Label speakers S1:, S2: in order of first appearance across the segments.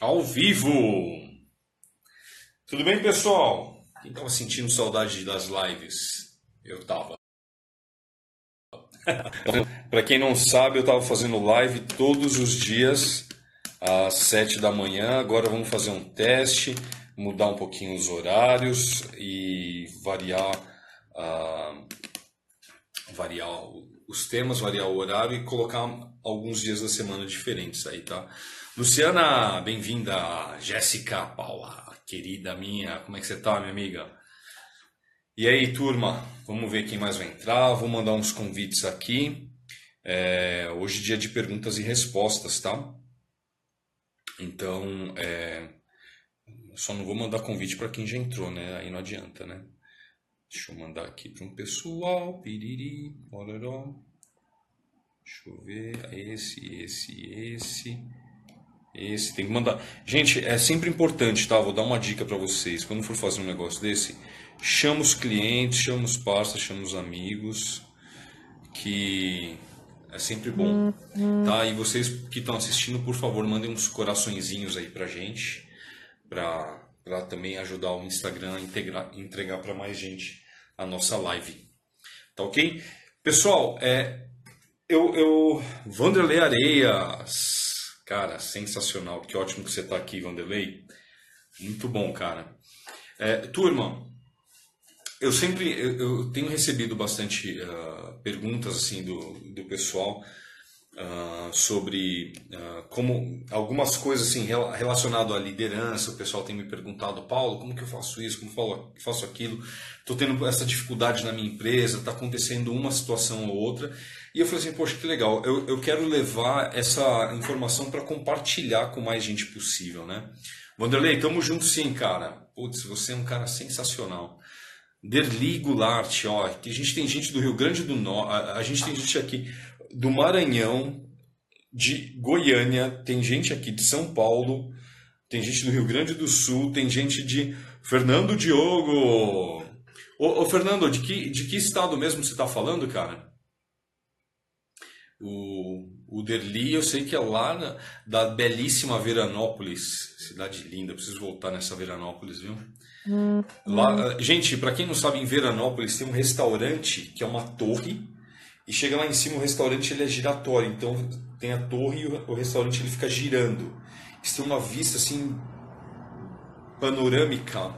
S1: ao vivo. Tudo bem, pessoal? Quem estava sentindo saudade das lives? Eu tava. Para quem não sabe, eu estava fazendo live todos os dias às 7 da manhã. Agora vamos fazer um teste, mudar um pouquinho os horários e variar, uh, variar os temas, variar o horário e colocar alguns dias da semana diferentes aí, tá? Luciana, bem-vinda. Jéssica Paula, querida minha, como é que você tá, minha amiga? E aí, turma, vamos ver quem mais vai entrar. Vou mandar uns convites aqui. É, hoje é dia de perguntas e respostas, tá? Então, é, só não vou mandar convite para quem já entrou, né? Aí não adianta, né? Deixa eu mandar aqui para um pessoal. Piriri, ororó. Deixa eu ver. Esse, esse, esse. Esse tem que mandar. Gente, é sempre importante, tá? Vou dar uma dica para vocês. Quando for fazer um negócio desse, chama os clientes, chama os parceiros, chama os amigos, que é sempre bom, tá? E vocês que estão assistindo, por favor, mandem uns coraçõezinhos aí pra gente, pra, pra também ajudar o Instagram a integrar, entregar para mais gente a nossa live. Tá ok? Pessoal, é, eu, eu Vanderlei Areias Cara, sensacional. Que ótimo que você está aqui, Vanderlei. Muito bom, cara. É, turma, eu sempre eu, eu tenho recebido bastante uh, perguntas assim do, do pessoal uh, sobre uh, como algumas coisas assim relacionado à liderança. O pessoal tem me perguntado, Paulo, como que eu faço isso? Como eu faço aquilo? Estou tendo essa dificuldade na minha empresa. Está acontecendo uma situação ou outra e eu falei assim, poxa, que legal, eu, eu quero levar essa informação para compartilhar com mais gente possível, né? Wanderlei, tamo junto sim, cara. Putz, você é um cara sensacional. Derli Goulart, ó, que a gente tem gente do Rio Grande do Norte, a, a gente tem gente aqui do Maranhão, de Goiânia, tem gente aqui de São Paulo, tem gente do Rio Grande do Sul, tem gente de Fernando Diogo. Ô, ô Fernando, de que, de que estado mesmo você está falando, cara? O, o Derli, eu sei que é lá na, da belíssima Veranópolis, cidade linda, preciso voltar nessa Veranópolis, viu? Hum, lá, Gente, para quem não sabe, em Veranópolis tem um restaurante que é uma torre, e chega lá em cima o restaurante ele é giratório, então tem a torre e o, o restaurante ele fica girando. Isso tem uma vista assim panorâmica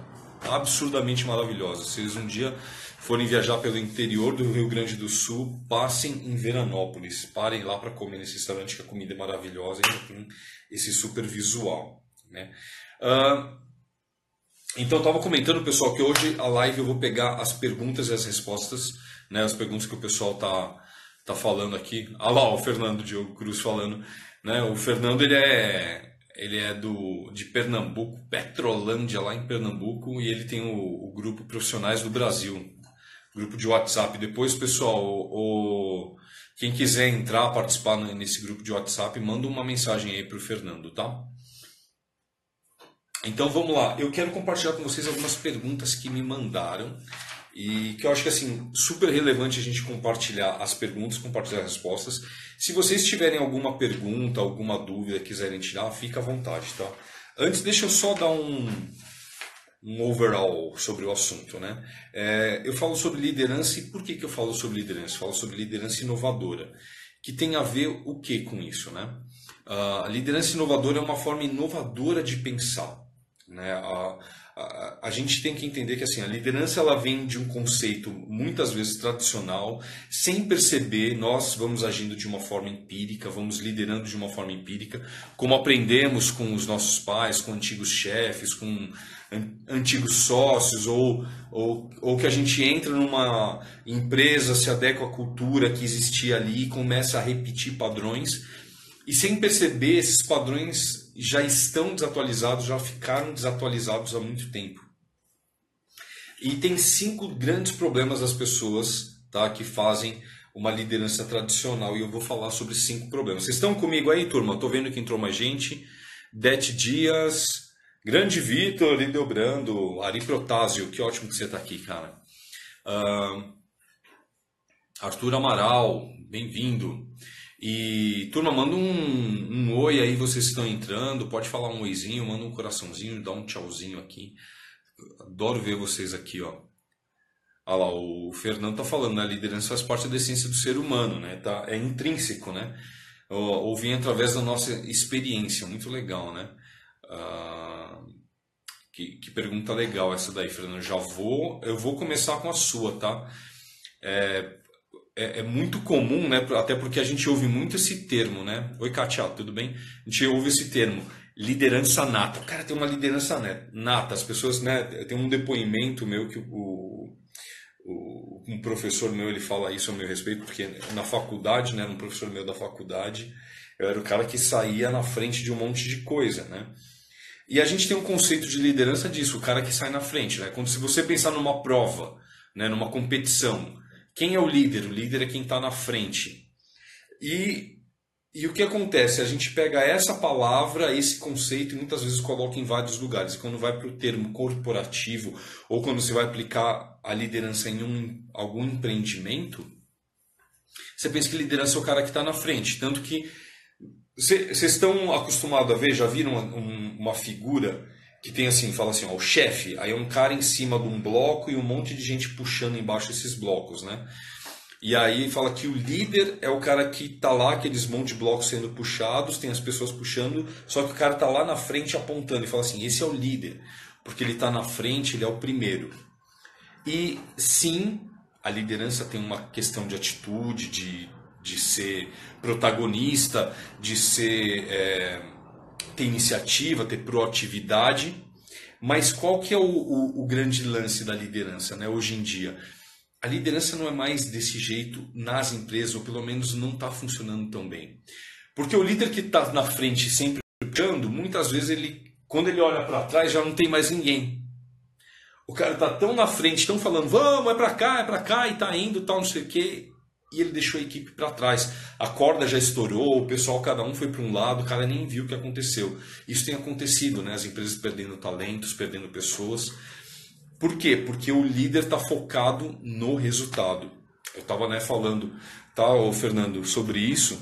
S1: absurdamente maravilhosa. Vocês um dia forem viajar pelo interior do Rio Grande do Sul, passem em Veranópolis. Parem lá para comer nesse restaurante, que a comida é maravilhosa e tem esse super visual. Né? Uh, então, estava comentando, pessoal, que hoje a live eu vou pegar as perguntas e as respostas, né, as perguntas que o pessoal tá, tá falando aqui. Ah lá, o Fernando Diogo Cruz falando. Né? O Fernando ele é, ele é do, de Pernambuco, Petrolândia, lá em Pernambuco, e ele tem o, o grupo Profissionais do Brasil grupo de WhatsApp. Depois, pessoal, o, quem quiser entrar, participar nesse grupo de WhatsApp, manda uma mensagem aí para o Fernando, tá? Então vamos lá. Eu quero compartilhar com vocês algumas perguntas que me mandaram e que eu acho que assim super relevante a gente compartilhar as perguntas, compartilhar as respostas. Se vocês tiverem alguma pergunta, alguma dúvida, quiserem tirar, fica à vontade, tá? Antes, deixa eu só dar um, um overall sobre o assunto. Né? É, eu falo sobre liderança e por que, que eu falo sobre liderança? Eu falo sobre liderança inovadora, que tem a ver o que com isso? Né? A liderança inovadora é uma forma inovadora de pensar. Né? A, a, a, gente tem que entender que assim, a liderança ela vem de um conceito muitas vezes tradicional, sem perceber, nós vamos agindo de uma forma empírica, vamos liderando de uma forma empírica, como aprendemos com os nossos pais, com antigos chefes, com antigos sócios ou, ou, ou que a gente entra numa empresa, se adequa à cultura que existia ali e começa a repetir padrões e sem perceber esses padrões já estão desatualizados, já ficaram desatualizados há muito tempo. E tem cinco grandes problemas das pessoas tá, que fazem uma liderança tradicional e eu vou falar sobre cinco problemas. Vocês estão comigo aí, turma? Estou vendo que entrou mais gente. Dete Dias, Grande Vitor, Lideobrando, Ari Protásio, que ótimo que você está aqui, cara. Uh, Arthur Amaral, bem-vindo. E, turma, manda um, um oi aí, vocês estão entrando. Pode falar um oizinho, manda um coraçãozinho, dá um tchauzinho aqui. Adoro ver vocês aqui, ó. Olha lá, o Fernando tá falando, né? A liderança faz parte da essência do ser humano, né? Tá, é intrínseco, né? Ou vem através da nossa experiência, muito legal, né? Ah, que, que pergunta legal essa daí, Fernando. Já vou, eu vou começar com a sua, tá? É, é, é, muito comum, né? Até porque a gente ouve muito esse termo, né? Oi, Katia, tudo bem? A gente ouve esse termo, liderança nata. O cara tem uma liderança nata. As pessoas, né? Tem um depoimento meu que o, o, um professor meu ele fala isso a meu respeito, porque na faculdade, né? Um professor meu da faculdade, eu era o cara que saía na frente de um monte de coisa, né? E a gente tem um conceito de liderança disso, o cara que sai na frente, né? Quando se você pensar numa prova, né? Numa competição quem é o líder? O líder é quem está na frente. E, e o que acontece? A gente pega essa palavra, esse conceito, e muitas vezes coloca em vários lugares. Quando vai para o termo corporativo, ou quando você vai aplicar a liderança em um, algum empreendimento, você pensa que liderança é o cara que está na frente. Tanto que vocês estão acostumados a ver, já viram uma, uma figura que tem assim, fala assim, ó, o chefe, aí é um cara em cima de um bloco e um monte de gente puxando embaixo esses blocos, né? E aí fala que o líder é o cara que tá lá, aqueles monte de blocos sendo puxados, tem as pessoas puxando, só que o cara tá lá na frente apontando e fala assim, esse é o líder, porque ele tá na frente, ele é o primeiro. E sim, a liderança tem uma questão de atitude, de, de ser protagonista, de ser... É, ter iniciativa, ter proatividade, mas qual que é o, o, o, grande lance da liderança né, hoje em dia? A liderança não é mais desse jeito nas empresas, ou pelo menos não está funcionando tão bem. Porque o líder que está na frente sempre puxando, muitas vezes ele, quando ele olha para trás, já não tem mais ninguém. O cara está tão na frente, tão falando, vamos, é para cá, é para cá, e está indo, tal, não sei o quê e ele deixou a equipe para trás. A corda já estourou, o pessoal, cada um foi para um lado, o cara nem viu o que aconteceu. Isso tem acontecido, né? As empresas perdendo talentos, perdendo pessoas. Por quê? Porque o líder está focado no resultado. Eu estava né, falando, tá, Fernando, sobre isso,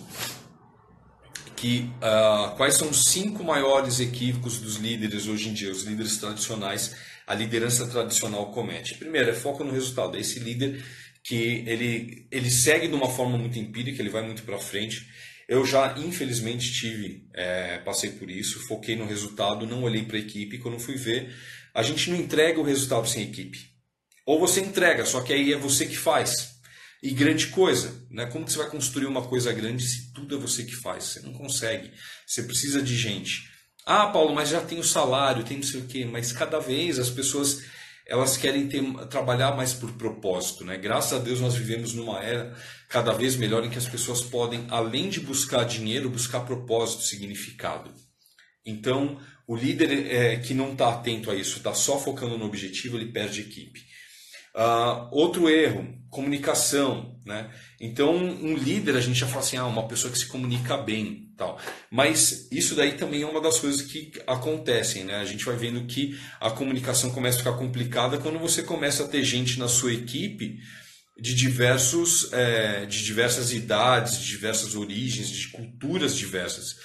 S1: que uh, quais são os cinco maiores equívocos dos líderes hoje em dia, os líderes tradicionais, a liderança tradicional comete. Primeiro, é foco no resultado. Esse líder que ele, ele segue de uma forma muito empírica, ele vai muito para frente. Eu já, infelizmente, tive, é, passei por isso, foquei no resultado, não olhei para a equipe. Quando fui ver, a gente não entrega o resultado sem equipe. Ou você entrega, só que aí é você que faz. E grande coisa, né? Como que você vai construir uma coisa grande se tudo é você que faz? Você não consegue. Você precisa de gente. Ah, Paulo, mas já tem o salário, tem não sei o quê. Mas cada vez as pessoas elas querem ter, trabalhar mais por propósito. Né? Graças a Deus nós vivemos numa era cada vez melhor em que as pessoas podem, além de buscar dinheiro, buscar propósito, significado. Então, o líder é, que não está atento a isso, está só focando no objetivo, ele perde equipe. Uh, outro erro, comunicação. Né? Então, um líder, a gente já fala assim, ah, uma pessoa que se comunica bem tal. Mas isso daí também é uma das coisas que acontecem, né? A gente vai vendo que a comunicação começa a ficar complicada quando você começa a ter gente na sua equipe de diversos, é, de diversas idades, de diversas origens, de culturas diversas.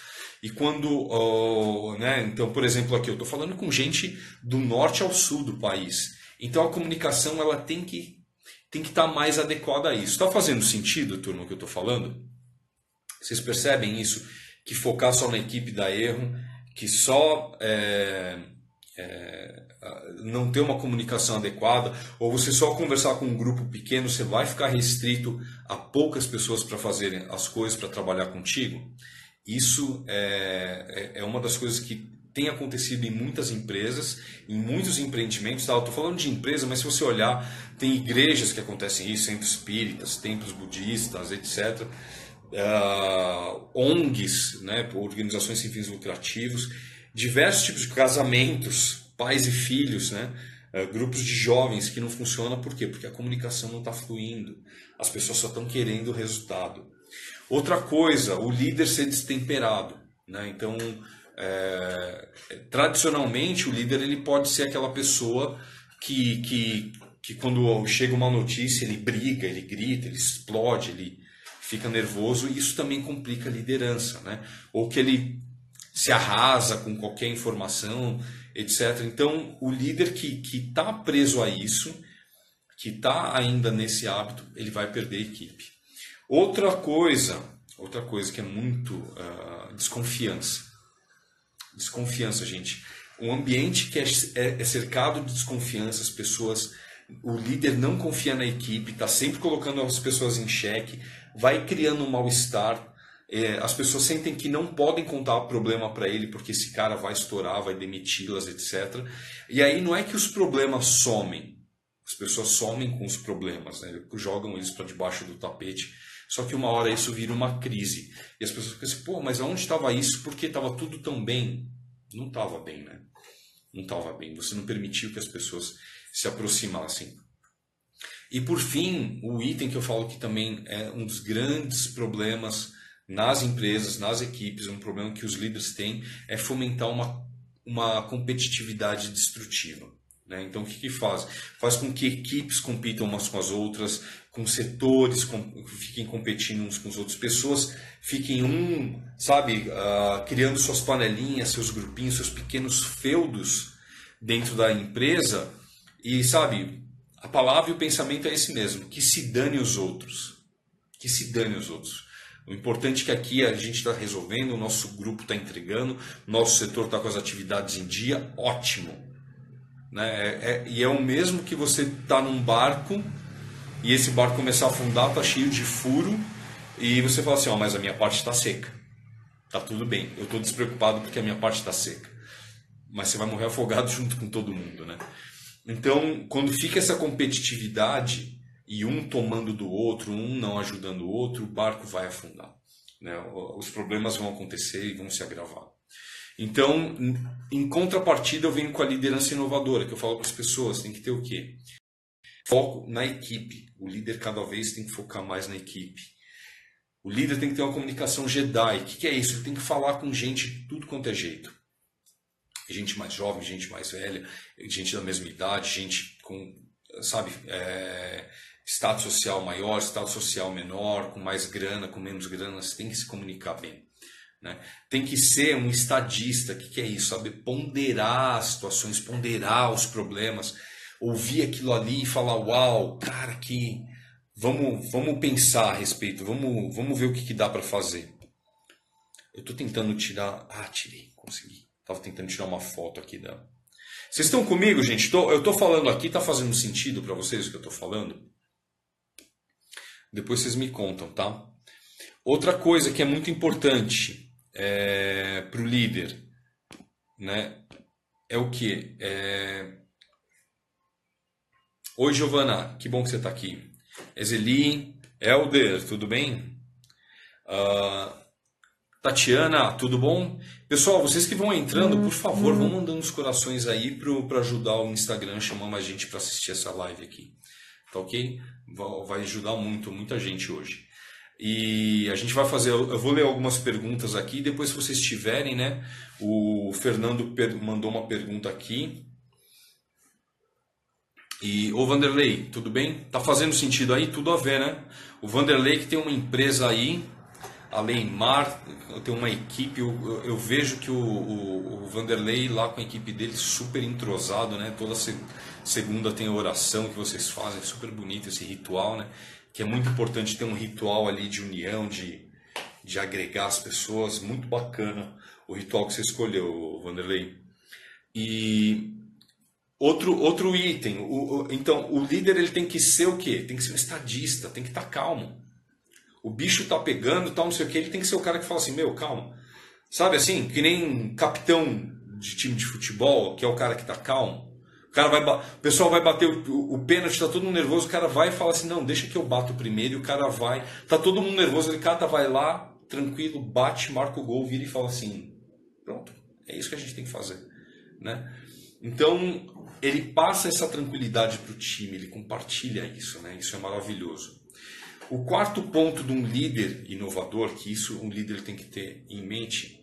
S1: E quando, né? Então, por exemplo, aqui eu estou falando com gente do norte ao sul do país. Então a comunicação ela tem que tem que estar tá mais adequada a isso. Está fazendo sentido, turma, o que eu estou falando? Vocês percebem isso? Que focar só na equipe dá erro, que só é, é, não ter uma comunicação adequada, ou você só conversar com um grupo pequeno, você vai ficar restrito a poucas pessoas para fazerem as coisas, para trabalhar contigo. Isso é, é, é uma das coisas que tem acontecido em muitas empresas, em muitos empreendimentos. Tá? Estou falando de empresa, mas se você olhar, tem igrejas que acontecem isso, centros espíritas, templos budistas, etc uh, ONGs, né, organizações sem fins lucrativos, diversos tipos de casamentos, pais e filhos, né, uh, grupos de jovens que não funcionam, por quê? Porque a comunicação não está fluindo, as pessoas só estão querendo o resultado. Outra coisa, o líder ser destemperado. Né? Então, é, tradicionalmente, o líder ele pode ser aquela pessoa que, que, que quando chega uma notícia, ele briga, ele grita, ele explode, ele fica nervoso e isso também complica a liderança, né? Ou que ele se arrasa com qualquer informação, etc. Então, o líder que está preso a isso, que está ainda nesse hábito, ele vai perder a equipe. Outra coisa, outra coisa que é muito uh, desconfiança. Desconfiança, gente. Um ambiente que é, é, é cercado de desconfiança, as pessoas, o líder não confia na equipe, está sempre colocando as pessoas em xeque, vai criando um mal-estar. É, as pessoas sentem que não podem contar o problema para ele porque esse cara vai estourar, vai demiti-las, etc. E aí não é que os problemas somem, as pessoas somem com os problemas, né? jogam eles para debaixo do tapete. Só que uma hora isso vira uma crise. E as pessoas pensam, pô, mas aonde estava isso? Porque estava tudo tão bem. Não estava bem, né? Não estava bem. Você não permitiu que as pessoas se aproximassem. E por fim, o item que eu falo que também é um dos grandes problemas nas empresas, nas equipes, um problema que os líderes têm é fomentar uma, uma competitividade destrutiva. Né? Então, o que, que faz? Faz com que equipes compitam umas com as outras, com setores com, fiquem competindo uns com os outros, pessoas fiquem um, sabe, uh, criando suas panelinhas, seus grupinhos, seus pequenos feudos dentro da empresa e, sabe, a palavra e o pensamento é esse mesmo, que se dane os outros, que se dane os outros. O importante é que aqui a gente está resolvendo, o nosso grupo está entregando, nosso setor está com as atividades em dia, ótimo. Né? É, é, e é o mesmo que você está num barco e esse barco começar a afundar, está cheio de furo, e você fala assim: ó, mas a minha parte está seca. Tá tudo bem, eu estou despreocupado porque a minha parte está seca. Mas você vai morrer afogado junto com todo mundo, né? Então, quando fica essa competitividade e um tomando do outro, um não ajudando o outro, o barco vai afundar. Né? Os problemas vão acontecer e vão se agravar. Então, em contrapartida, eu venho com a liderança inovadora, que eu falo para as pessoas, tem que ter o quê? Foco na equipe. O líder cada vez tem que focar mais na equipe. O líder tem que ter uma comunicação Jedi. O que, é isso? Ele tem que falar com gente de tudo quanto é jeito. Gente mais jovem, gente mais velha, gente da mesma idade, gente com, sabe, é, status social maior, status social menor, com mais grana, com menos grana. Você tem que se comunicar bem. Né? Tem que ser um estadista. O que, que é isso? Saber ponderar as situações, ponderar os problemas, ouvir aquilo ali e falar: Uau, cara, que. Vamos, vamos pensar a respeito, vamos, vamos ver o que, que dá para fazer. Eu estou tentando tirar. Ah, tirei, consegui. Estava tentando tirar uma foto aqui da. Vocês estão comigo, gente? Tô, eu estou falando aqui, está fazendo sentido para vocês o que eu estou falando? Depois vocês me contam, tá? Outra coisa que é muito importante é, para o líder, né? É o que? É... Oi, Giovana, que bom que você está aqui. Ezeli, Elder, tudo bem? Uh, Tatiana, tudo bom? Pessoal, vocês que vão entrando, por favor, vão mandando os corações aí para ajudar o Instagram chamar mais gente para assistir essa live aqui. Tá ok? Vai ajudar muito, muita gente hoje. E a gente vai fazer, eu vou ler algumas perguntas aqui, depois se vocês tiverem, né? O Fernando mandou uma pergunta aqui. E o Vanderlei, tudo bem? Tá fazendo sentido aí? Tudo a ver, né? O Vanderlei que tem uma empresa aí, além Mar, tem uma equipe, eu, eu, vejo que o, o, o, Vanderlei lá com a equipe dele super entrosado, né? Toda segunda tem a oração que vocês fazem, super bonito esse ritual, né? que é muito importante ter um ritual ali de união, de, de agregar as pessoas. Muito bacana o ritual que você escolheu, Vanderlei. E outro, outro item, o, então o líder ele tem que ser o quê? Tem que ser um estadista, tem que estar calmo. O bicho tá pegando, tal, não sei o que, ele tem que ser o cara que fala assim, meu, calma. Sabe assim, que nem capitão de time de futebol, que é o cara que tá calmo cara vai, o pessoal vai bater o, o, pênalti, tá todo mundo nervoso, o cara vai e fala assim, não, deixa que eu bato primeiro, e o cara vai, tá todo mundo nervoso, ele cata, vai lá, tranquilo, bate, marca o gol, vira e fala assim, pronto, é isso que a gente tem que fazer, né? Então, ele passa essa tranquilidade para o time, ele compartilha isso, né? Isso é maravilhoso. O quarto ponto de um líder inovador, que isso um líder tem que ter em mente,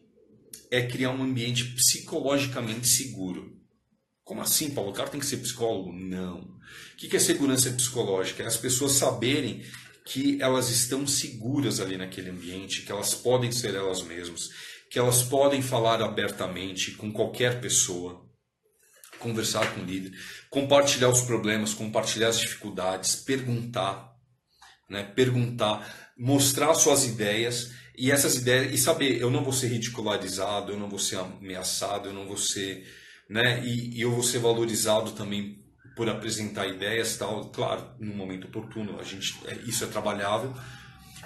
S1: é criar um ambiente psicologicamente seguro. Como assim, Paulo? O cara tem que ser psicólogo? Não. O que é segurança psicológica? É as pessoas saberem que elas estão seguras ali naquele ambiente, que elas podem ser elas mesmas, que elas podem falar abertamente com qualquer pessoa, conversar com o líder, compartilhar os problemas, compartilhar as dificuldades, perguntar, né? perguntar, mostrar suas ideias e essas ideias e saber, eu não vou ser ridicularizado, eu não vou ser ameaçado, eu não vou ser, né? E, e eu vou ser valorizado também por apresentar ideias tal, claro, no momento oportuno, a gente é, isso é trabalhável,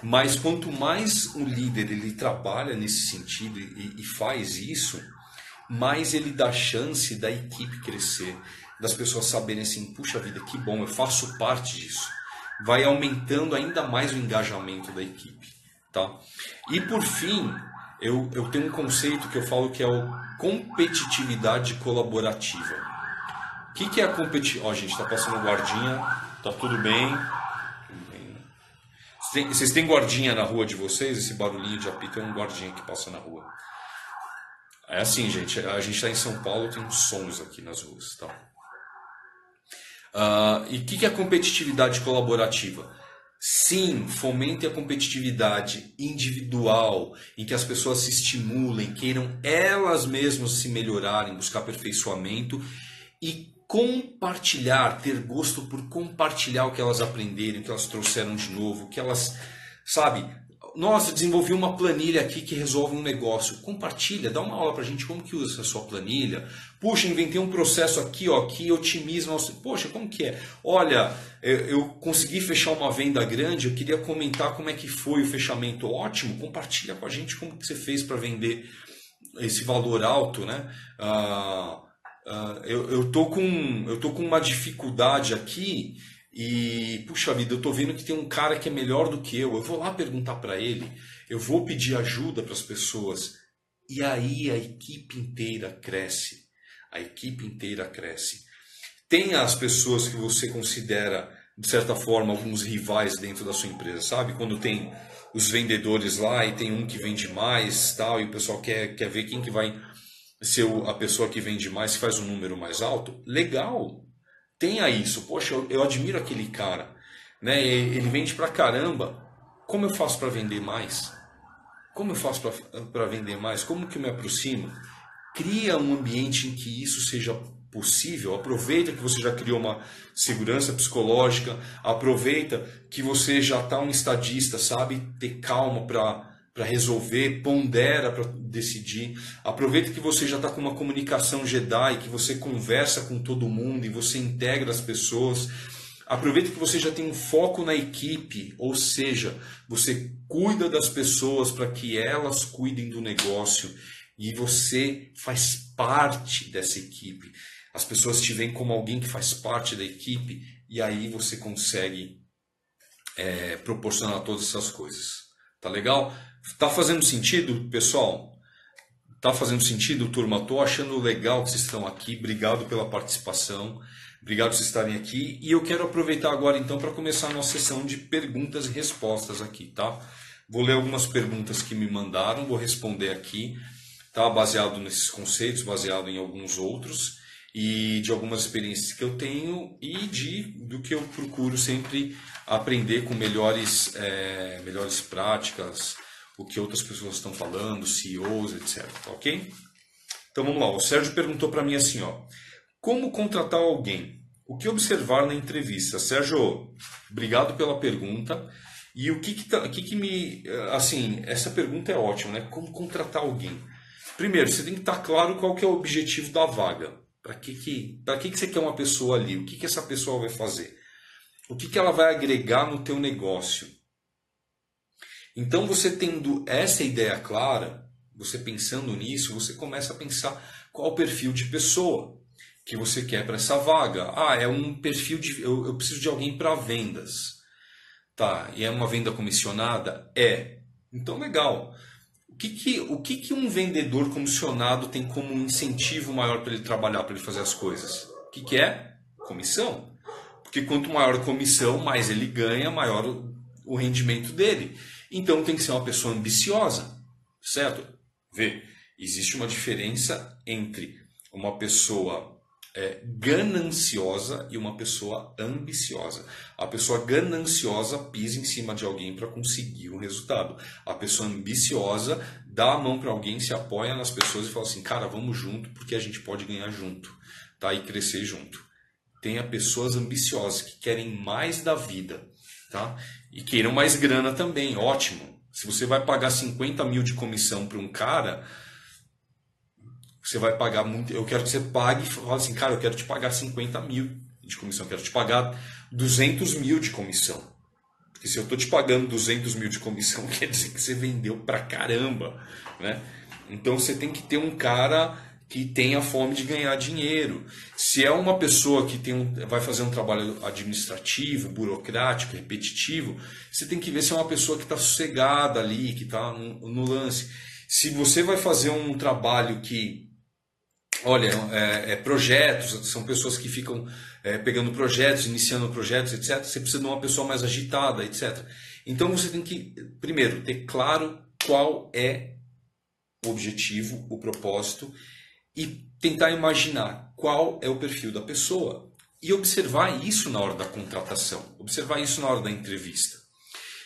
S1: mas quanto mais o líder ele trabalha nesse sentido e, e faz isso, mais ele dá chance da equipe crescer, das pessoas saberem assim, puxa vida, que bom, eu faço parte disso. Vai aumentando ainda mais o engajamento da equipe, tá? E por fim, eu, eu tenho um conceito que eu falo que é o competitividade colaborativa que, que é a competição? Ó, gente, tá passando guardinha, tá tudo bem. Vocês têm guardinha na rua de vocês? Esse barulhinho de apito é um guardinha que passa na rua. É assim, gente. A gente está em São Paulo, tem uns sons aqui nas ruas, tá? Uh, e o que, que é competitividade colaborativa? Sim, fomente a competitividade individual, em que as pessoas se estimulem, queiram elas mesmas se melhorarem, buscar aperfeiçoamento e compartilhar, ter gosto por compartilhar o que elas aprenderam, o que elas trouxeram de novo, o que elas, sabe? Nossa, desenvolvi uma planilha aqui que resolve um negócio. Compartilha, dá uma aula pra gente como que usa essa sua planilha. Puxa, inventei um processo aqui, ó, que otimiza nosso... Poxa, como que é? Olha, eu consegui fechar uma venda grande, eu queria comentar como é que foi o fechamento. Ótimo, compartilha com a gente como que você fez para vender esse valor alto, né? Ah, Uh, eu, eu, tô com, eu tô com uma dificuldade aqui e, puxa vida, eu tô vendo que tem um cara que é melhor do que eu. Eu vou lá perguntar para ele, eu vou pedir ajuda para as pessoas. E aí a equipe inteira cresce. A equipe inteira cresce. Tem as pessoas que você considera, de certa forma, alguns rivais dentro da sua empresa, sabe? Quando tem os vendedores lá e tem um que vende mais tal, e o pessoal quer, quer ver quem que vai se a pessoa que vende mais faz um número mais alto, legal. Tenha isso. Poxa, eu, eu admiro aquele cara. Né? Ele vende pra caramba. Como eu faço para vender mais? Como eu faço para vender mais? Como que eu me aproximo? Cria um ambiente em que isso seja possível. Aproveita que você já criou uma segurança psicológica. Aproveita que você já está um estadista, sabe ter calma para para resolver, pondera para decidir. Aproveita que você já está com uma comunicação Jedi, que você conversa com todo mundo e você integra as pessoas. Aproveita que você já tem um foco na equipe, ou seja, você cuida das pessoas para que elas cuidem do negócio e você faz parte dessa equipe. As pessoas te veem como alguém que faz parte da equipe e aí você consegue é, proporcionar todas essas coisas. Tá legal? Tá fazendo sentido, pessoal? Tá fazendo sentido, turma? Tô achando legal que vocês estão aqui. Obrigado pela participação. Obrigado por estarem aqui. E eu quero aproveitar agora então para começar a nossa sessão de perguntas e respostas aqui, tá? Vou ler algumas perguntas que me mandaram, vou responder aqui, tá? Baseado nesses conceitos, baseado em alguns outros e de algumas experiências que eu tenho e de do que eu procuro sempre aprender com melhores, é, melhores práticas, o que outras pessoas estão falando, CEOs, etc. Tá ok? Então vamos lá. O Sérgio perguntou para mim assim, ó, como contratar alguém? O que observar na entrevista? Sérgio, obrigado pela pergunta. E o que que, tá, que que me, assim, essa pergunta é ótima, né? Como contratar alguém? Primeiro, você tem que estar claro qual que é o objetivo da vaga. Para que que, para que que você quer uma pessoa ali? O que que essa pessoa vai fazer? O que que ela vai agregar no teu negócio? Então, você tendo essa ideia clara, você pensando nisso, você começa a pensar qual o perfil de pessoa que você quer para essa vaga. Ah, é um perfil de. Eu, eu preciso de alguém para vendas. Tá, e é uma venda comissionada? É. Então, legal. O que, que, o que, que um vendedor comissionado tem como incentivo maior para ele trabalhar, para ele fazer as coisas? O que, que é? Comissão. Porque quanto maior a comissão, mais ele ganha, maior o, o rendimento dele. Então tem que ser uma pessoa ambiciosa, certo? Vê, existe uma diferença entre uma pessoa é, gananciosa e uma pessoa ambiciosa. A pessoa gananciosa pisa em cima de alguém para conseguir um resultado. A pessoa ambiciosa dá a mão para alguém, se apoia nas pessoas e fala assim: cara, vamos junto porque a gente pode ganhar junto tá? e crescer junto. Tenha pessoas ambiciosas que querem mais da vida tá? E queiram mais grana também, ótimo. Se você vai pagar 50 mil de comissão para um cara você vai pagar muito. Eu quero que você pague e fale assim, cara, eu quero te pagar 50 mil de comissão, eu quero te pagar 200 mil de comissão. Porque se eu estou te pagando 200 mil de comissão, quer dizer que você vendeu pra caramba, né? Então você tem que ter um cara que tenha fome de ganhar dinheiro. Se é uma pessoa que tem um, vai fazer um trabalho administrativo, burocrático, repetitivo, você tem que ver se é uma pessoa que está sossegada ali, que está no, no lance. Se você vai fazer um trabalho que olha, é, é, projetos, são pessoas que ficam é, pegando projetos, iniciando projetos, etc. Você precisa de uma pessoa mais agitada, etc. Então você tem que, primeiro, ter claro qual é o objetivo, o propósito e tentar imaginar qual é o perfil da pessoa e observar isso na hora da contratação, observar isso na hora da entrevista.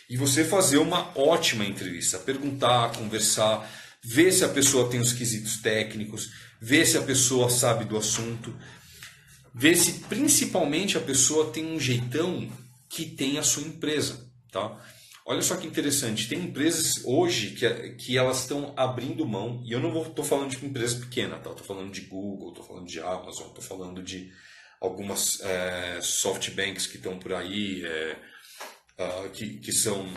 S1: E você fazer uma ótima entrevista, perguntar, conversar, ver se a pessoa tem os quesitos técnicos, ver se a pessoa sabe do assunto, ver se principalmente a pessoa tem um jeitão que tem a sua empresa, tá? Olha só que interessante, tem empresas hoje que, que elas estão abrindo mão, e eu não estou falando de empresa pequena, tá? Estou falando de Google, estou falando de Amazon, estou falando de algumas é, softbanks que estão por aí, é, uh, que, que são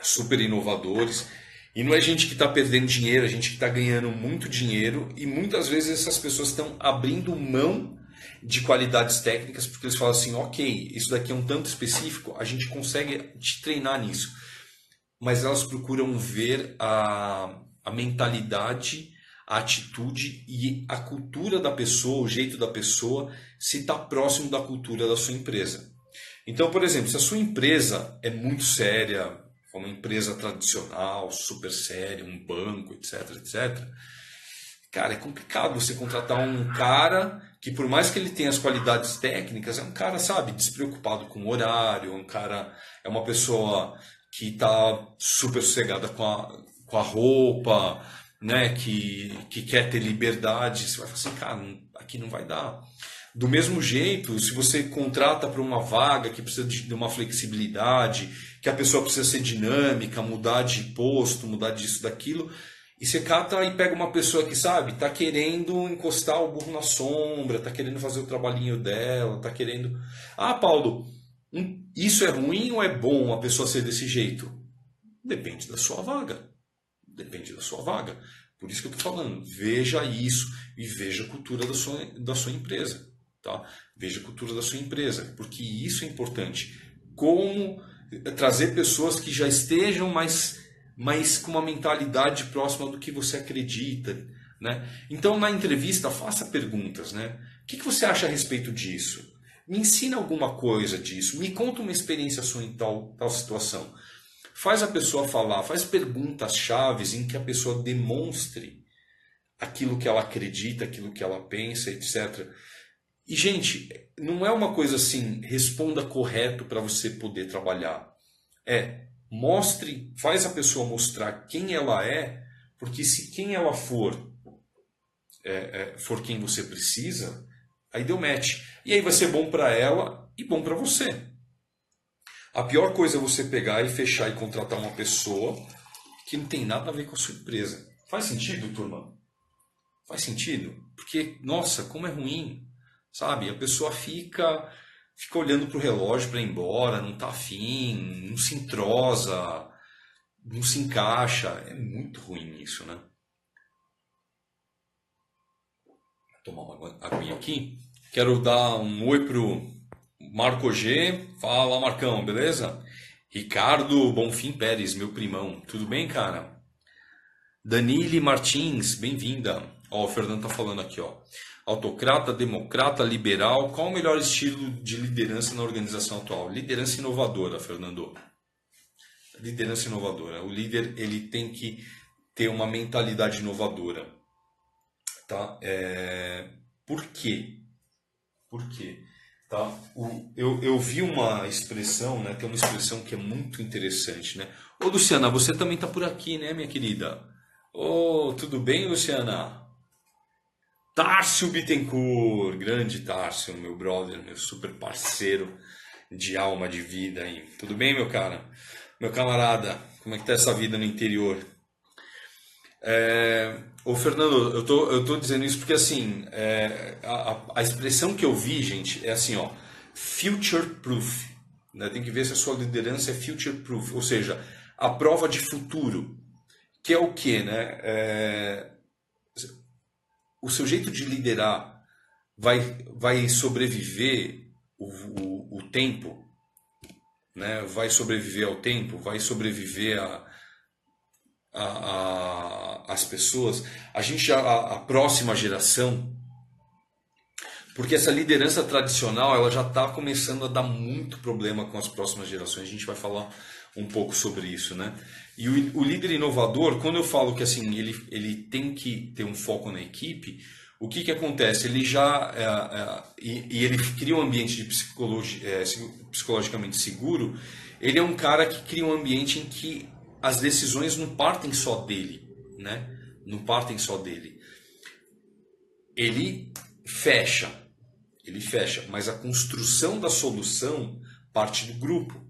S1: super inovadores e não é gente que está perdendo dinheiro, é gente que está ganhando muito dinheiro e muitas vezes essas pessoas estão abrindo mão de qualidades técnicas porque eles falam assim, ok, isso daqui é um tanto específico, a gente consegue te treinar nisso. Mas elas procuram ver a, a mentalidade, a atitude e a cultura da pessoa, o jeito da pessoa, se está próximo da cultura da sua empresa. Então, por exemplo, se a sua empresa é muito séria, uma empresa tradicional, super séria, um banco, etc, etc. Cara, é complicado você contratar um cara que, por mais que ele tenha as qualidades técnicas, é um cara, sabe, despreocupado com o horário, um cara, é uma pessoa que está super sossegada com a, com a roupa, né, que, que quer ter liberdade. Você vai falar assim, cara, aqui não vai dar. Do mesmo jeito, se você contrata para uma vaga que precisa de uma flexibilidade, que a pessoa precisa ser dinâmica, mudar de posto, mudar disso, daquilo, e você cata e pega uma pessoa que, sabe, tá querendo encostar o burro na sombra, tá querendo fazer o trabalhinho dela, tá querendo. Ah, Paulo, isso é ruim ou é bom a pessoa ser desse jeito? Depende da sua vaga. Depende da sua vaga. Por isso que eu estou falando, veja isso e veja a cultura da sua, da sua empresa. Tá? Veja a cultura da sua empresa, porque isso é importante. Como trazer pessoas que já estejam mais, mais com uma mentalidade próxima do que você acredita. Né? Então, na entrevista, faça perguntas. Né? O que, que você acha a respeito disso? Me ensina alguma coisa disso. Me conta uma experiência sua em tal, tal situação. Faz a pessoa falar, faz perguntas chaves em que a pessoa demonstre aquilo que ela acredita, aquilo que ela pensa, etc. E, gente, não é uma coisa assim, responda correto para você poder trabalhar. É, mostre, faz a pessoa mostrar quem ela é, porque se quem ela for é, é, for quem você precisa, aí deu match. E aí vai ser bom para ela e bom para você. A pior coisa é você pegar e fechar e contratar uma pessoa que não tem nada a ver com a sua empresa. Faz sentido, turma? Faz sentido? Porque, nossa, como é ruim sabe? A pessoa fica fica olhando para o relógio para ir embora, não está afim, não se entrosa, não se encaixa. É muito ruim isso, né? Vou tomar uma aguinha aqui. Quero dar um oi pro Marco G. Fala, Marcão, beleza? Ricardo Bonfim Pérez, meu primão. Tudo bem, cara? Danile Martins, bem-vinda. Ó, o Fernando tá falando aqui, ó. Autocrata, democrata, liberal, qual o melhor estilo de liderança na organização atual? Liderança inovadora, Fernando. Liderança inovadora. O líder ele tem que ter uma mentalidade inovadora, tá? É... Por quê? Por quê? Tá? O, eu, eu vi uma expressão, né? Tem uma expressão que é muito interessante, né? Ô, Luciana, você também tá por aqui, né, minha querida? Ô, tudo bem, Luciana? Tárcio Bittencourt, grande Tárcio, meu brother, meu super parceiro de alma, de vida aí. Tudo bem, meu cara? Meu camarada, como é que tá essa vida no interior? É... Ô, Fernando, eu tô, eu tô dizendo isso porque, assim, é... a, a, expressão que eu vi, gente, é assim, ó, future proof. Né? Tem que ver se a sua liderança é future proof, ou seja, a prova de futuro. Que é o que, né? É o seu jeito de liderar vai, vai sobreviver o, o, o tempo, né? vai sobreviver ao tempo, vai sobreviver a, a, a, as pessoas, a gente, a, a próxima geração, porque essa liderança tradicional ela já está começando a dar muito problema com as próximas gerações. A gente vai falar um pouco sobre isso, né? E o, o, líder inovador, quando eu falo que assim ele, ele tem que ter um foco na equipe, o que, que acontece? Ele já é, é, e, e, ele cria um ambiente de é, psicologicamente seguro. Ele é um cara que cria um ambiente em que as decisões não partem só dele, né? Não partem só dele. Ele fecha, ele fecha, mas a construção da solução parte do grupo.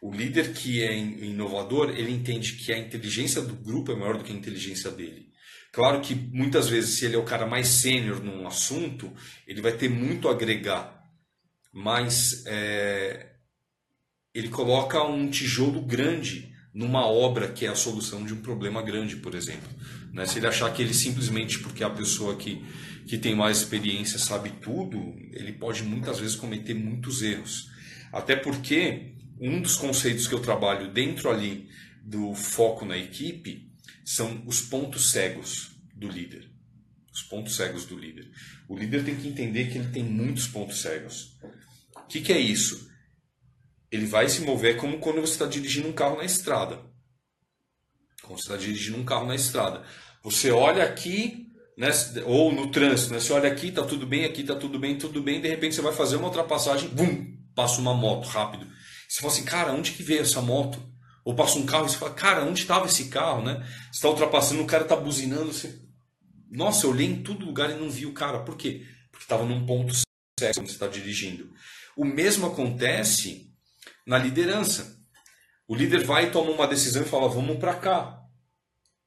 S1: O líder que é inovador, ele entende que a inteligência do grupo é maior do que a inteligência dele. Claro que muitas vezes, se ele é o cara mais sênior num assunto, ele vai ter muito a agregar, mas é, ele coloca um tijolo grande numa obra que é a solução de um problema grande, por exemplo. Né? Se ele achar que ele simplesmente porque é a pessoa que, que tem mais experiência sabe tudo, ele pode muitas vezes cometer muitos erros. Até porque um dos conceitos que eu trabalho dentro ali do foco na equipe são os pontos cegos do líder. Os pontos cegos do líder. O líder tem que entender que ele tem muitos pontos cegos. O que, que é isso? Ele vai se mover como quando você está dirigindo um carro na estrada. Quando você está dirigindo um carro na estrada. Você olha aqui, né, ou no trânsito, né, você olha aqui, tá tudo bem, aqui tá tudo bem, tudo bem, de repente você vai fazer uma ultrapassagem, bum, passa uma moto rápido. Você fala assim, cara, onde que veio essa moto? Ou passa um carro e você fala, cara, onde estava esse carro, né? Você está ultrapassando, o cara está buzinando, você... Nossa, eu olhei em todo lugar e não vi o cara. Por quê? Porque estava num ponto cego quando você está dirigindo. O mesmo acontece na liderança. O líder vai e toma uma decisão e fala, vamos para cá.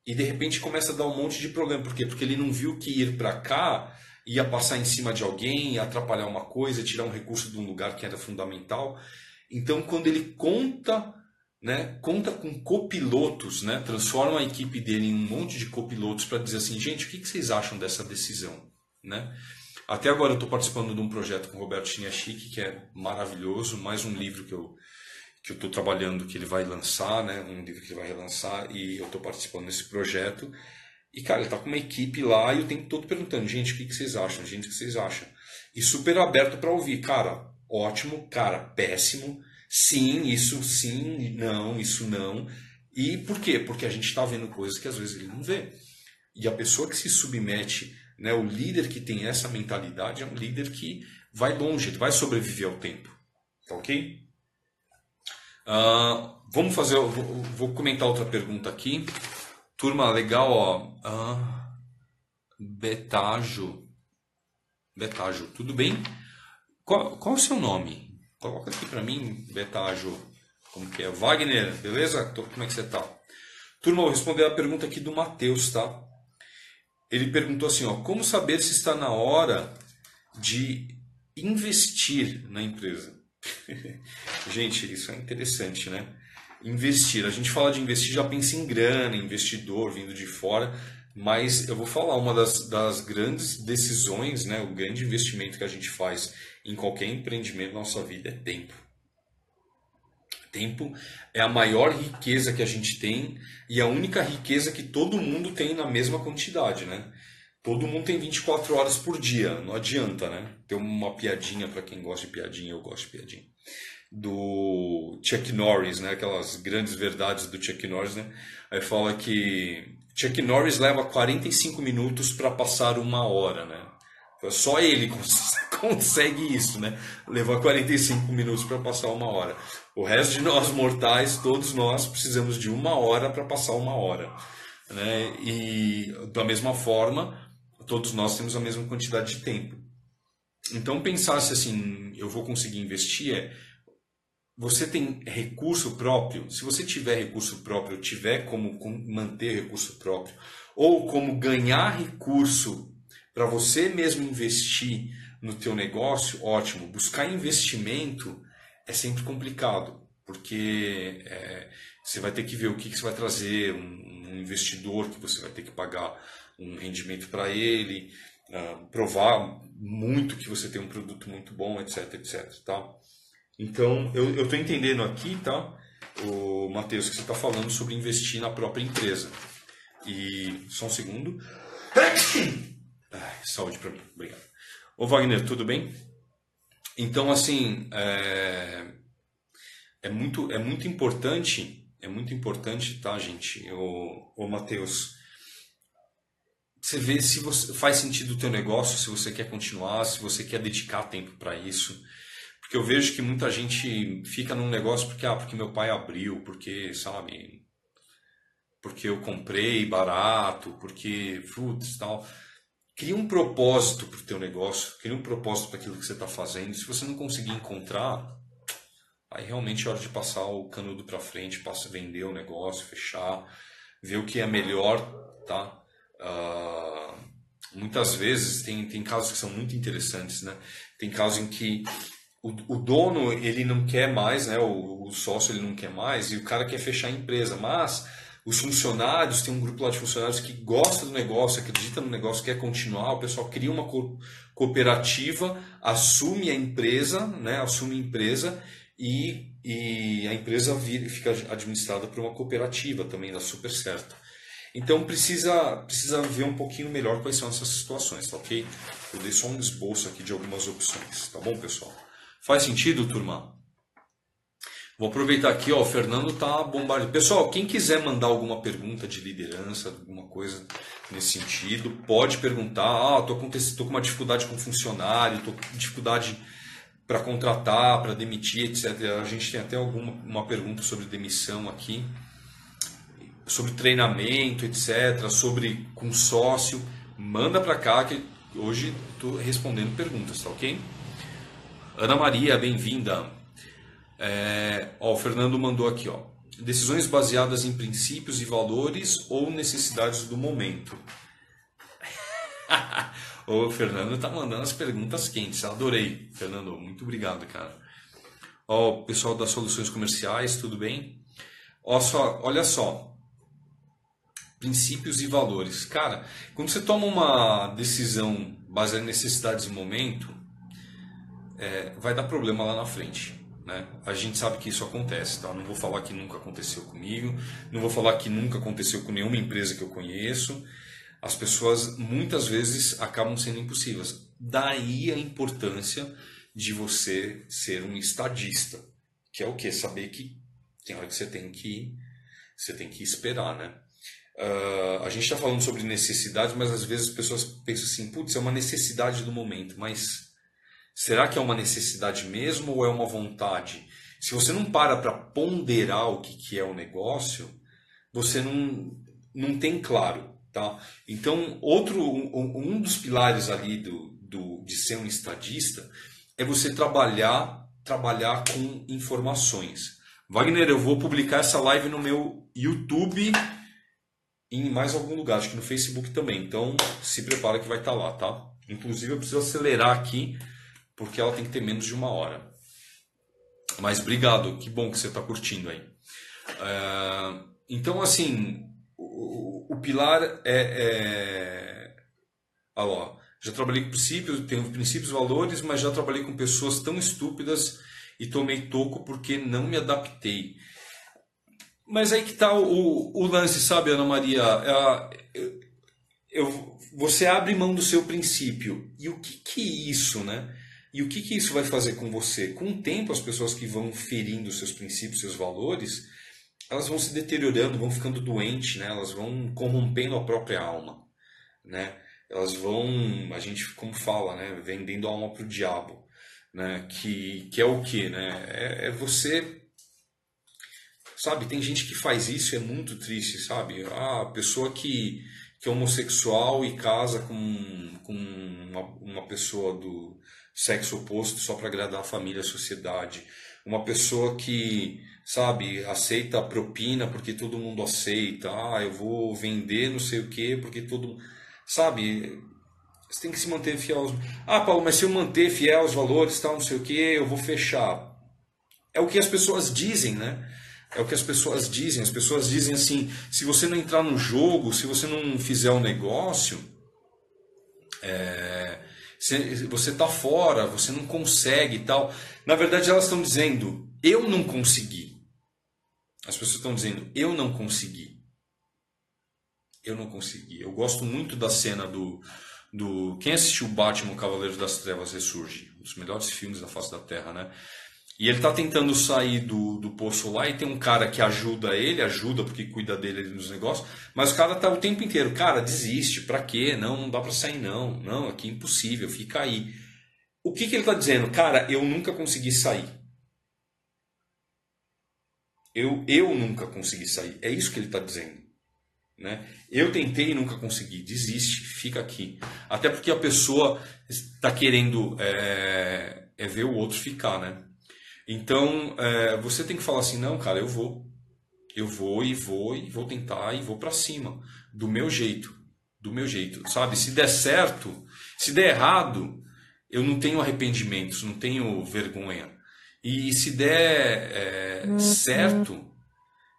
S1: E de repente começa a dar um monte de problema. Por quê? Porque ele não viu que ir para cá ia passar em cima de alguém, ia atrapalhar uma coisa, tirar um recurso de um lugar que era fundamental. Então, quando ele conta, né, conta com copilotos, né, transforma a equipe dele em um monte de copilotos para dizer assim, gente, o que, vocês acham dessa decisão? Né? Até agora eu estou participando de um projeto com o Roberto Chiniachik, que é maravilhoso, mais um livro que eu que eu estou trabalhando, que ele vai lançar, né, um livro que ele vai relançar, e eu estou participando desse projeto. E, cara, ele está com uma equipe lá e eu tenho todo perguntando, gente, o que, que vocês acham? Gente, o que vocês acham? E super aberto para ouvir. Cara, ótimo, cara, péssimo, sim, isso sim, não, isso não. E por quê? Porque a gente está vendo coisas que às vezes ele não vê. E a pessoa que se submete, né, o líder que tem essa mentalidade é um líder que vai longe, ele vai sobreviver ao tempo. Tá ok? Uh, vamos fazer, vou, vou, comentar outra pergunta aqui. Turma, legal, ó. Uh, Betágio. Betágio, tudo bem? Qual, qual o seu nome? Coloca aqui para mim, Betágio, como que é? Wagner, beleza? Como é que você tá? Turma, vou responder a pergunta aqui do Matheus, tá? Ele perguntou assim, ó, como saber se está na hora de investir na empresa? gente, isso é interessante, né? Investir. A gente fala de investir, já pensa em grana, investidor vindo de fora, mas eu vou falar uma das, das grandes decisões, né? O grande investimento que a gente faz em qualquer empreendimento na nossa vida é tempo. Tempo é a maior riqueza que a gente tem e a única riqueza que todo mundo tem na mesma quantidade, né? Todo mundo tem 24 horas por dia, não adianta, né? Tem uma piadinha para quem gosta de piadinha, eu gosto de piadinha. Do Chuck Norris, né? Aquelas grandes verdades do Chuck Norris, né? Aí fala que Chuck Norris leva 45 minutos para passar uma hora, né? Só ele consegue isso, né? Levar 45 minutos para passar uma hora. O resto de nós mortais, todos nós precisamos de uma hora para passar uma hora. Né? E da mesma forma, todos nós temos a mesma quantidade de tempo. Então pensar se assim, eu vou conseguir investir é você tem recurso próprio, se você tiver recurso próprio, tiver como manter recurso próprio, ou como ganhar recurso para você mesmo investir no teu negócio, ótimo. Buscar investimento é sempre complicado, porque é, você vai ter que ver o que, que você vai trazer, um, um, investidor que você vai ter que pagar um rendimento para ele, uh, provar muito que você tem um produto muito bom, etc, etc, tá? Então, eu estou entendendo aqui, tá, o Matheus, que você está falando sobre investir na própria empresa. E, só um segundo. Ai, saúde para mim, obrigado. Ô Wagner, tudo bem? Então, assim, é, é, muito, é muito importante, é muito importante, tá, gente? Ô, ô Matheus, você vê se você, faz sentido o teu negócio, se você quer continuar, se você quer dedicar tempo para isso. Porque eu vejo que muita gente fica num negócio porque, ah, porque meu pai abriu, porque, sabe, porque eu comprei barato, porque e tal. Cria um propósito para o teu negócio, cria um propósito para aquilo que você está fazendo. Se você não conseguir encontrar, aí realmente é hora de passar o canudo para frente, passa, vender o negócio, fechar, ver o que é melhor, tá? Uh, muitas vezes tem, tem casos que são muito interessantes, né? Tem casos em que o, o dono ele não quer mais, né? O, o, sócio ele não quer mais e o cara quer fechar a empresa, mas os funcionários tem um grupo lá de funcionários que gosta do negócio, acredita no negócio, quer continuar. O pessoal cria uma co cooperativa, assume a empresa, né? Assume a empresa e, e a empresa fica administrada por uma cooperativa também dá super certo. Então precisa precisa ver um pouquinho melhor quais são essas situações, tá ok? Eu dei só um esboço aqui de algumas opções, tá bom, pessoal? Faz sentido, turma? Vou aproveitar aqui, ó, o Fernando tá bombardeando. Pessoal, quem quiser mandar alguma pergunta de liderança, alguma coisa nesse sentido, pode perguntar. Ah, tô com, tô com uma dificuldade com funcionário, tô com dificuldade para contratar, para demitir, etc. A gente tem até alguma uma pergunta sobre demissão aqui, sobre treinamento, etc. Sobre com sócio. Manda para cá que hoje estou respondendo perguntas, tá ok? Ana Maria, bem-vinda. É, ó, o Fernando mandou aqui, ó. Decisões baseadas em princípios e valores ou necessidades do momento. o Fernando tá mandando as perguntas quentes. Adorei, Fernando. Muito obrigado, cara. Ó, pessoal das soluções comerciais, tudo bem? Ó, só, olha só. Princípios e valores. Cara, quando você toma uma decisão baseada em necessidades do momento, é, vai dar problema lá na frente. Né? A gente sabe que isso acontece, tá? Não vou falar que nunca aconteceu comigo, não vou falar que nunca aconteceu com nenhuma empresa que eu conheço. As pessoas muitas vezes acabam sendo impossíveis. Daí a importância de você ser um estadista, que é o que saber que tem hora que você tem que você tem que esperar, né? Uh, a gente está falando sobre necessidades, mas às vezes as pessoas pensam assim, putz, é uma necessidade do momento, mas Será que é uma necessidade mesmo ou é uma vontade? Se você não para para ponderar o que, que é o negócio, você não, não tem claro. Tá? Então, outro um, um dos pilares ali do, do, de ser um estadista é você trabalhar, trabalhar com informações. Wagner, eu vou publicar essa live no meu YouTube e em mais algum lugar, acho que no Facebook também. Então, se prepara que vai estar lá, tá? Inclusive, eu preciso acelerar aqui porque ela tem que ter menos de uma hora. Mas obrigado, que bom que você está curtindo aí. É, então, assim, o, o pilar é. é... Já trabalhei com princípios, tenho princípios valores, mas já trabalhei com pessoas tão estúpidas e tomei toco porque não me adaptei. Mas aí que está o, o, lance, sabe, Ana Maria? É, eu, você abre mão do seu princípio. E o que, que é isso, né? E o que, que isso vai fazer com você? Com o tempo, as pessoas que vão ferindo seus princípios, seus valores, elas vão se deteriorando, vão ficando doentes, né? elas vão corrompendo a própria alma. Né? elas vão, a gente como fala, né, vendendo a alma para o diabo, né, que, que é o que, né, é, é, você, sabe, tem gente que faz isso, é muito triste, sabe, a pessoa que, que é homossexual e casa com, com uma, uma pessoa do sexo oposto só para agradar a família, a sociedade, uma pessoa que, sabe, aceita a propina porque todo mundo aceita, ah, eu vou vender não sei o que porque todo sabe, você tem que se manter fiel aos... Ah, Paulo, mas se eu manter fiel aos valores, tal, não sei o que, eu vou fechar. É o que as pessoas dizem, né? É o que as pessoas dizem. As pessoas dizem assim: se você não entrar no jogo, se você não fizer o um negócio, é, você está fora, você não consegue e tal. Na verdade, elas estão dizendo: eu não consegui. As pessoas estão dizendo: eu não consegui. Eu não consegui. Eu gosto muito da cena do. do quem assistiu Batman Cavaleiro das Trevas Ressurge? Um dos melhores filmes da face da Terra, né? E ele tá tentando sair do, do poço lá e tem um cara que ajuda ele, ajuda porque cuida dele nos negócios, mas o cara tá o tempo inteiro, cara, desiste, pra quê? Não, não dá pra sair não, não, aqui é impossível, fica aí. O que que ele tá dizendo? Cara, eu nunca consegui sair. Eu, eu nunca consegui sair. É isso que ele tá dizendo. Né? Eu tentei e nunca consegui, desiste, fica aqui. Até porque a pessoa está querendo é, é, ver o outro ficar, né? Então é, você tem que falar assim: não, cara, eu vou. Eu vou e vou e vou tentar e vou para cima, do meu jeito, do meu jeito, sabe? Se der certo, se der errado, eu não tenho arrependimentos, não tenho vergonha. E se der é, uhum. certo,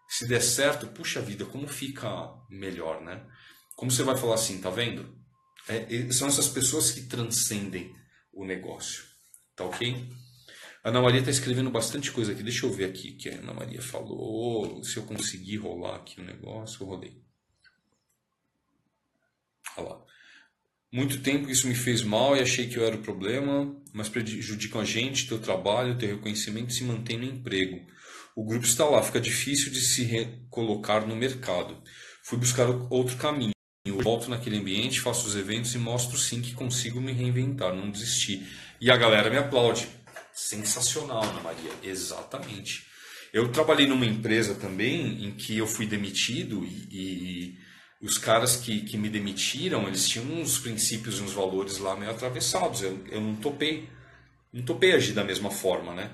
S1: se der certo, puxa vida, como fica melhor, né? Como você vai falar assim, tá vendo? É, são essas pessoas que transcendem o negócio, tá ok? A Ana Maria está escrevendo bastante coisa aqui. Deixa eu ver aqui o que a Ana Maria falou. Se eu conseguir rolar aqui o negócio, eu rolei. Olha lá. Muito tempo isso me fez mal e achei que eu era o problema, mas prejudicam a gente, teu trabalho, teu reconhecimento se mantém no emprego. O grupo está lá, fica difícil de se recolocar no mercado. Fui buscar outro caminho. Eu volto naquele ambiente, faço os eventos e mostro sim que consigo me reinventar, não desistir. E a galera me aplaude. Sensacional, Ana Maria. Exatamente. Eu trabalhei numa empresa também em que eu fui demitido e, e os caras que, que me demitiram, eles tinham uns princípios e uns valores lá meio atravessados. Eu, eu não topei, não topei agir da mesma forma, né?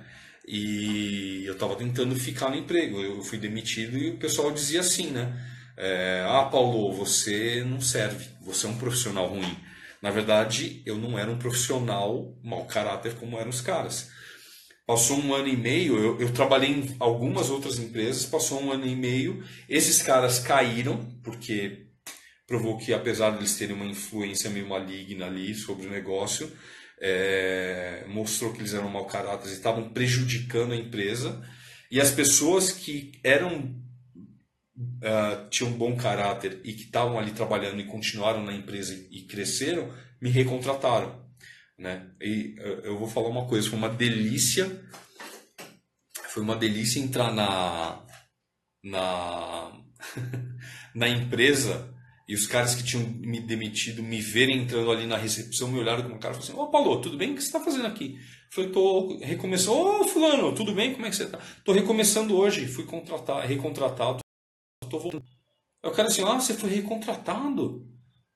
S1: E eu estava tentando ficar no emprego. Eu fui demitido e o pessoal dizia assim, né? É, ah, Paulo, você não serve, você é um profissional ruim. Na verdade, eu não era um profissional mau caráter como eram os caras. Passou um ano e meio, eu, eu, trabalhei em algumas outras empresas, passou um ano e meio, esses caras caíram, porque provou que apesar de eles terem uma influência meio maligna ali sobre o negócio, é, mostrou que eles eram mau caráter e estavam prejudicando a empresa. E as pessoas que eram uh, tinham um bom caráter e que estavam ali trabalhando e continuaram na empresa e cresceram, me recontrataram. Né? E uh, eu vou falar uma coisa, foi uma delícia, foi uma delícia entrar na na na empresa e os caras que tinham me demitido me verem entrando ali na recepção, me olharam com uma cara e falaram assim: Ô Paulo, tudo bem? O que você está fazendo aqui? Eu falei: Tô recomeçando. Ô Fulano, tudo bem? Como é que você está? Tô recomeçando hoje, fui contratado, recontratado, tô voltando. Aí o cara assim: Ah, você foi recontratado?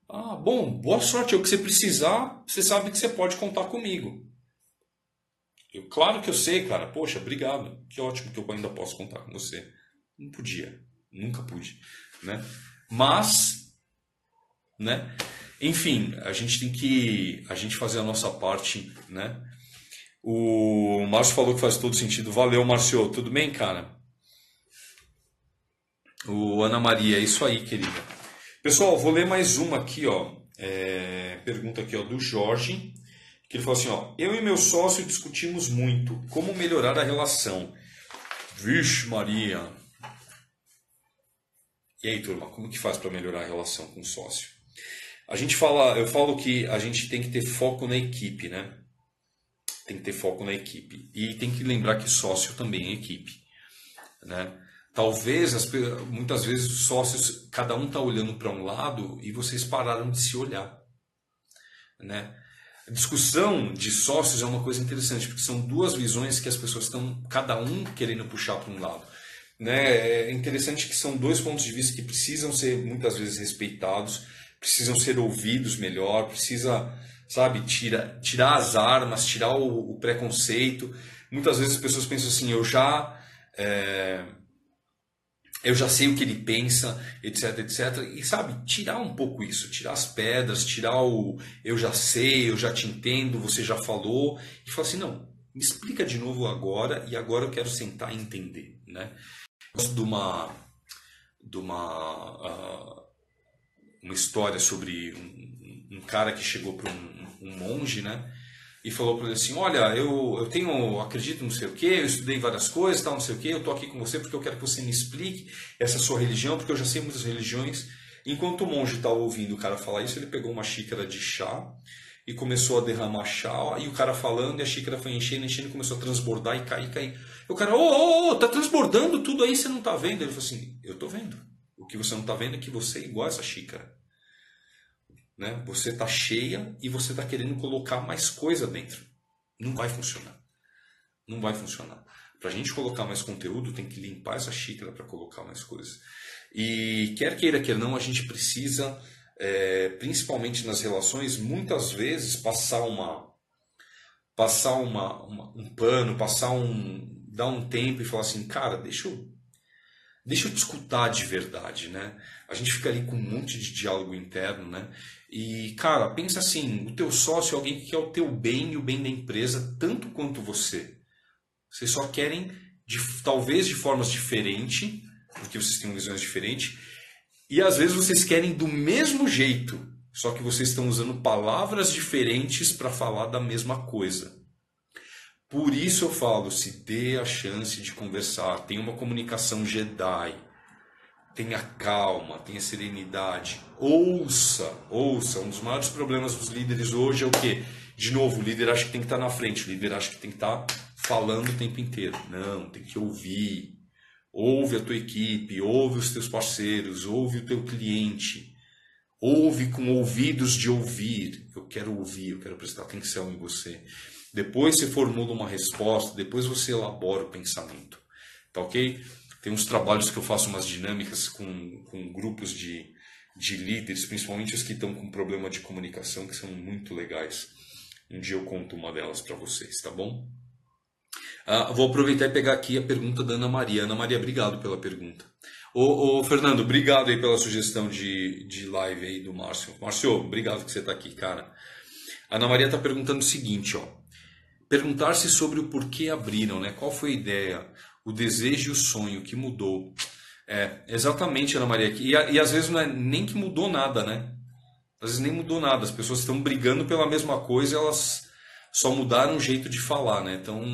S1: Ah, bom, boa sorte. É o que você precisar, você sabe que você pode contar comigo. Eu, claro que eu sei, cara. Poxa, obrigado. Que ótimo que eu ainda posso contar com você. Não podia, nunca pude, né? Mas né? Enfim, a gente tem que a gente fazer a nossa parte, né? O Márcio falou que faz todo sentido. Valeu, Márcio. Tudo bem, cara? O Ana Maria, é isso aí, querida. Pessoal, vou ler mais uma aqui, ó. É, pergunta aqui, ó, do Jorge, que ele falou assim, ó. Eu e meu sócio discutimos muito como melhorar a relação. Vixe, Maria. E aí, turma, como que faz para melhorar a relação com o sócio? A gente fala, eu falo que a gente tem que ter foco na equipe, né? Tem que ter foco na equipe. E tem que lembrar que sócio também é equipe, né? Talvez, as, muitas vezes, os sócios, cada um está olhando para um lado e vocês pararam de se olhar. né? A discussão de sócios é uma coisa interessante, porque são duas visões que as pessoas estão, cada um querendo puxar para um lado. Né? É interessante que são dois pontos de vista que precisam ser muitas vezes respeitados, precisam ser ouvidos melhor, precisa, sabe, tira, tirar as armas, tirar o, o preconceito. Muitas vezes as pessoas pensam assim, eu já. É, eu já sei o que ele pensa, etc, etc. E sabe, tirar um pouco isso, tirar as pedras, tirar o eu já sei, eu já te entendo, você já falou, e falar assim, não, me explica de novo agora, e agora eu quero sentar e entender, né? Eu gosto de uma, de uma, uh, uma história sobre um, um, cara que chegou para um, um monge, né? E falou para ele assim: Olha, eu, eu tenho, acredito não sei o que, eu estudei várias coisas, tal, não sei o que, eu estou aqui com você porque eu quero que você me explique essa sua religião, porque eu já sei muitas religiões. Enquanto o monge estava ouvindo o cara falar isso, ele pegou uma xícara de chá e começou a derramar chá, e o cara falando, e a xícara foi enchendo, enchendo, começou a transbordar e cair, cair. E o cara, ô, ô, ô, tá transbordando tudo aí, você não tá vendo? Ele falou assim: Eu tô vendo. O que você não tá vendo é que você é igual a essa xícara. Né? Você está cheia e você está querendo colocar mais coisa dentro. Não vai funcionar. Não vai funcionar. Para a gente colocar mais conteúdo, tem que limpar essa xícara para colocar mais coisas. E quer queira, quer não, a gente precisa, é, principalmente nas relações, muitas vezes passar uma passar uma, uma, um pano, passar um dar um tempo e falar assim, cara, deixa eu deixa eu te escutar de verdade, né? A gente fica ali com um monte de diálogo interno, né? E, cara, pensa assim, o teu sócio é alguém que quer o teu bem e o bem da empresa tanto quanto você. Vocês só querem, de, talvez de formas diferentes, porque vocês têm visões diferentes, e às vezes vocês querem do mesmo jeito, só que vocês estão usando palavras diferentes para falar da mesma coisa. Por isso eu falo, se dê a chance de conversar, tenha uma comunicação Jedi, tenha calma, tenha serenidade, ouça, ouça. Um dos maiores problemas dos líderes hoje é o quê? De novo, o líder acha que tem que estar na frente, o líder acha que tem que estar falando o tempo inteiro. Não, tem que ouvir. Ouve a tua equipe, ouve os teus parceiros, ouve o teu cliente. Ouve com ouvidos de ouvir. Eu quero ouvir, eu quero prestar atenção em você. Depois você formula uma resposta, depois você elabora o pensamento. Tá ok? Tem uns trabalhos que eu faço umas dinâmicas com, com grupos de, de líderes, principalmente os que estão com problema de comunicação, que são muito legais. Um dia eu conto uma delas para vocês, tá bom? Ah, vou aproveitar e pegar aqui a pergunta da Ana Maria. Ana Maria, obrigado pela pergunta. Ô, ô, Fernando, obrigado aí pela sugestão de, de live aí do Márcio. Márcio, obrigado que você está aqui, cara. A Ana Maria está perguntando o seguinte, ó. Perguntar-se sobre o porquê abriram, né? Qual foi a ideia, o desejo e o sonho que mudou. É, exatamente, Ana Maria. E, e às vezes não é nem que mudou nada, né? Às vezes nem mudou nada. As pessoas estão brigando pela mesma coisa, elas só mudaram o jeito de falar, né? Estão,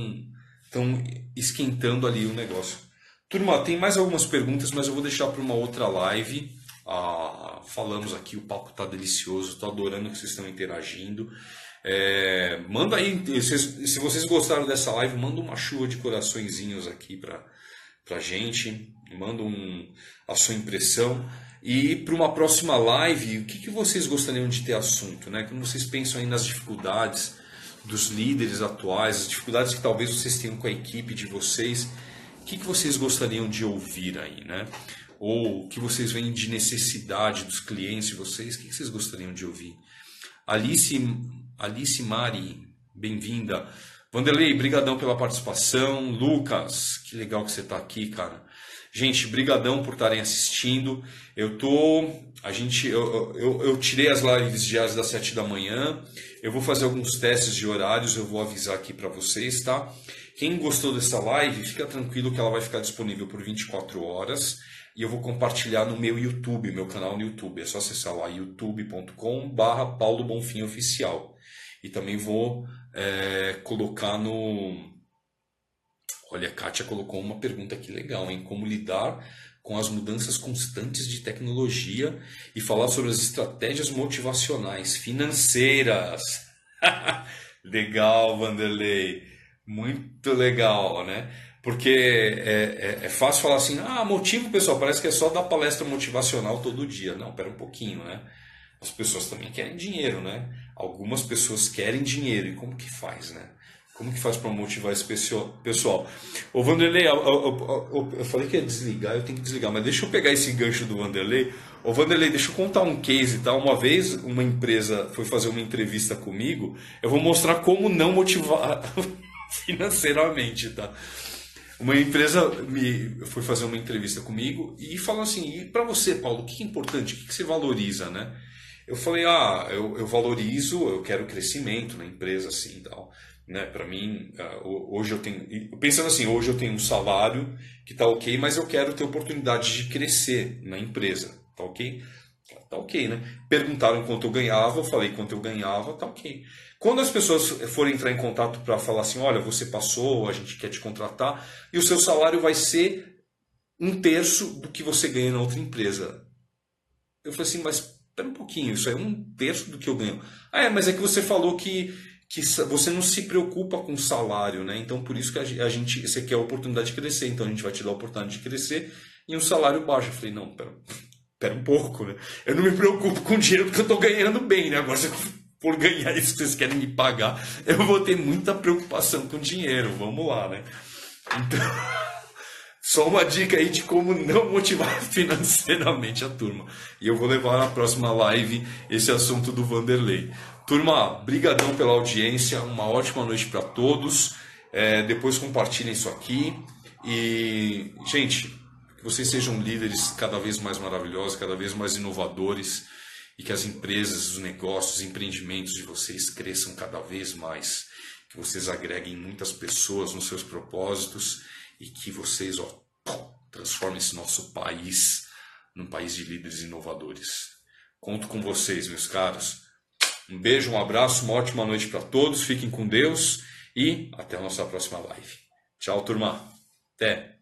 S1: estão esquentando ali o negócio. Turma, tem mais algumas perguntas, mas eu vou deixar para uma outra live. Ah, falamos aqui, o papo tá delicioso, estou adorando que vocês estão interagindo. É, manda aí, se, vocês gostaram dessa live, manda uma chuva de coraçõezinhos aqui para a gente, manda um, a sua impressão. E para uma próxima live, o que, que vocês gostariam de ter assunto? Né? Como vocês pensam aí nas dificuldades dos líderes atuais, as dificuldades que talvez vocês tenham com a equipe de vocês, o que, que vocês gostariam de ouvir aí? Né? Ou o que vocês veem de necessidade dos clientes de vocês, o que, que vocês gostariam de ouvir? Alice Alice Mari, bem-vinda. Vanderlei, brigadão pela participação. Lucas, que legal que você está aqui, cara. Gente, brigadão por estarem assistindo. Eu tô, a gente, eu, eu, eu tirei as lives diárias das 7 da manhã. Eu vou fazer alguns testes de horários, eu vou avisar aqui para vocês, tá? Quem gostou dessa live, fica tranquilo que ela vai ficar disponível por 24 horas e eu vou compartilhar no meu YouTube, meu canal no YouTube. É só acessar lá Paulo Bonfim Oficial. E também vou é, colocar no. Olha, a Kátia colocou uma pergunta aqui legal, hein? Como lidar com as mudanças constantes de tecnologia e falar sobre as estratégias motivacionais financeiras. legal, Vanderlei. Muito legal, né? Porque é, é, é, fácil falar assim, ah, motivo, pessoal, parece que é só dar palestra motivacional todo dia. Não, pera um pouquinho, né? As pessoas também querem dinheiro, né? Algumas pessoas querem dinheiro, e como que faz, né? Como que faz para motivar esse pessoal? Ô Vanderlei, eu, eu, eu, eu, falei que ia desligar, eu tenho que desligar, mas deixa eu pegar esse gancho do Vanderlei. Ô Vanderlei, deixa eu contar um case, tá? Uma vez uma empresa foi fazer uma entrevista comigo, eu vou mostrar como não motivar financeiramente, tá? Uma empresa me foi fazer uma entrevista comigo e falou assim: e para você, Paulo, o que é importante? O que você valoriza, né? Eu falei: ah, eu, eu valorizo, eu quero crescimento na empresa, assim, tal né? Para mim, ah, hoje eu tenho, pensando assim, hoje eu tenho um salário que está ok, mas eu quero ter oportunidade de crescer na empresa, tá ok? Tá ok, né? Perguntaram quanto eu ganhava, eu falei quanto eu ganhava, tá ok. Quando as pessoas forem entrar em contato para falar assim, olha, você passou, a gente quer te contratar, e o seu salário vai ser um terço do que você ganha na outra empresa. Eu falei assim, mas espera um pouquinho, isso é um terço do que eu ganho. Ah, é, mas é que você falou que que você não se preocupa com o salário, né? Então por isso que a gente, você quer a oportunidade de crescer, então a gente vai te dar a oportunidade de crescer e um salário baixo. Eu falei, não, pera, pera um pouco, né? Eu não me preocupo com dinheiro porque eu estou ganhando bem, né? Agora se eu for ganhar isso que vocês querem me pagar, eu vou ter muita preocupação com dinheiro, vamos lá, né? Então, só uma dica aí de como não motivar financeiramente a turma. E eu vou levar na próxima live esse assunto do Vanderlei. Turma, brigadão pela audiência, uma ótima noite para todos. É, depois compartilhem isso aqui. E, gente, que vocês sejam líderes cada vez mais maravilhosos, cada vez mais inovadores e que as empresas, os negócios, os empreendimentos de vocês cresçam cada vez mais, que vocês agreguem muitas pessoas nos seus propósitos e que vocês ó, transformem esse nosso país num país de líderes inovadores. Conto com vocês, meus caros. Um beijo, um abraço, uma ótima noite para todos. Fiquem com Deus e até a nossa próxima live. Tchau, turma. Até.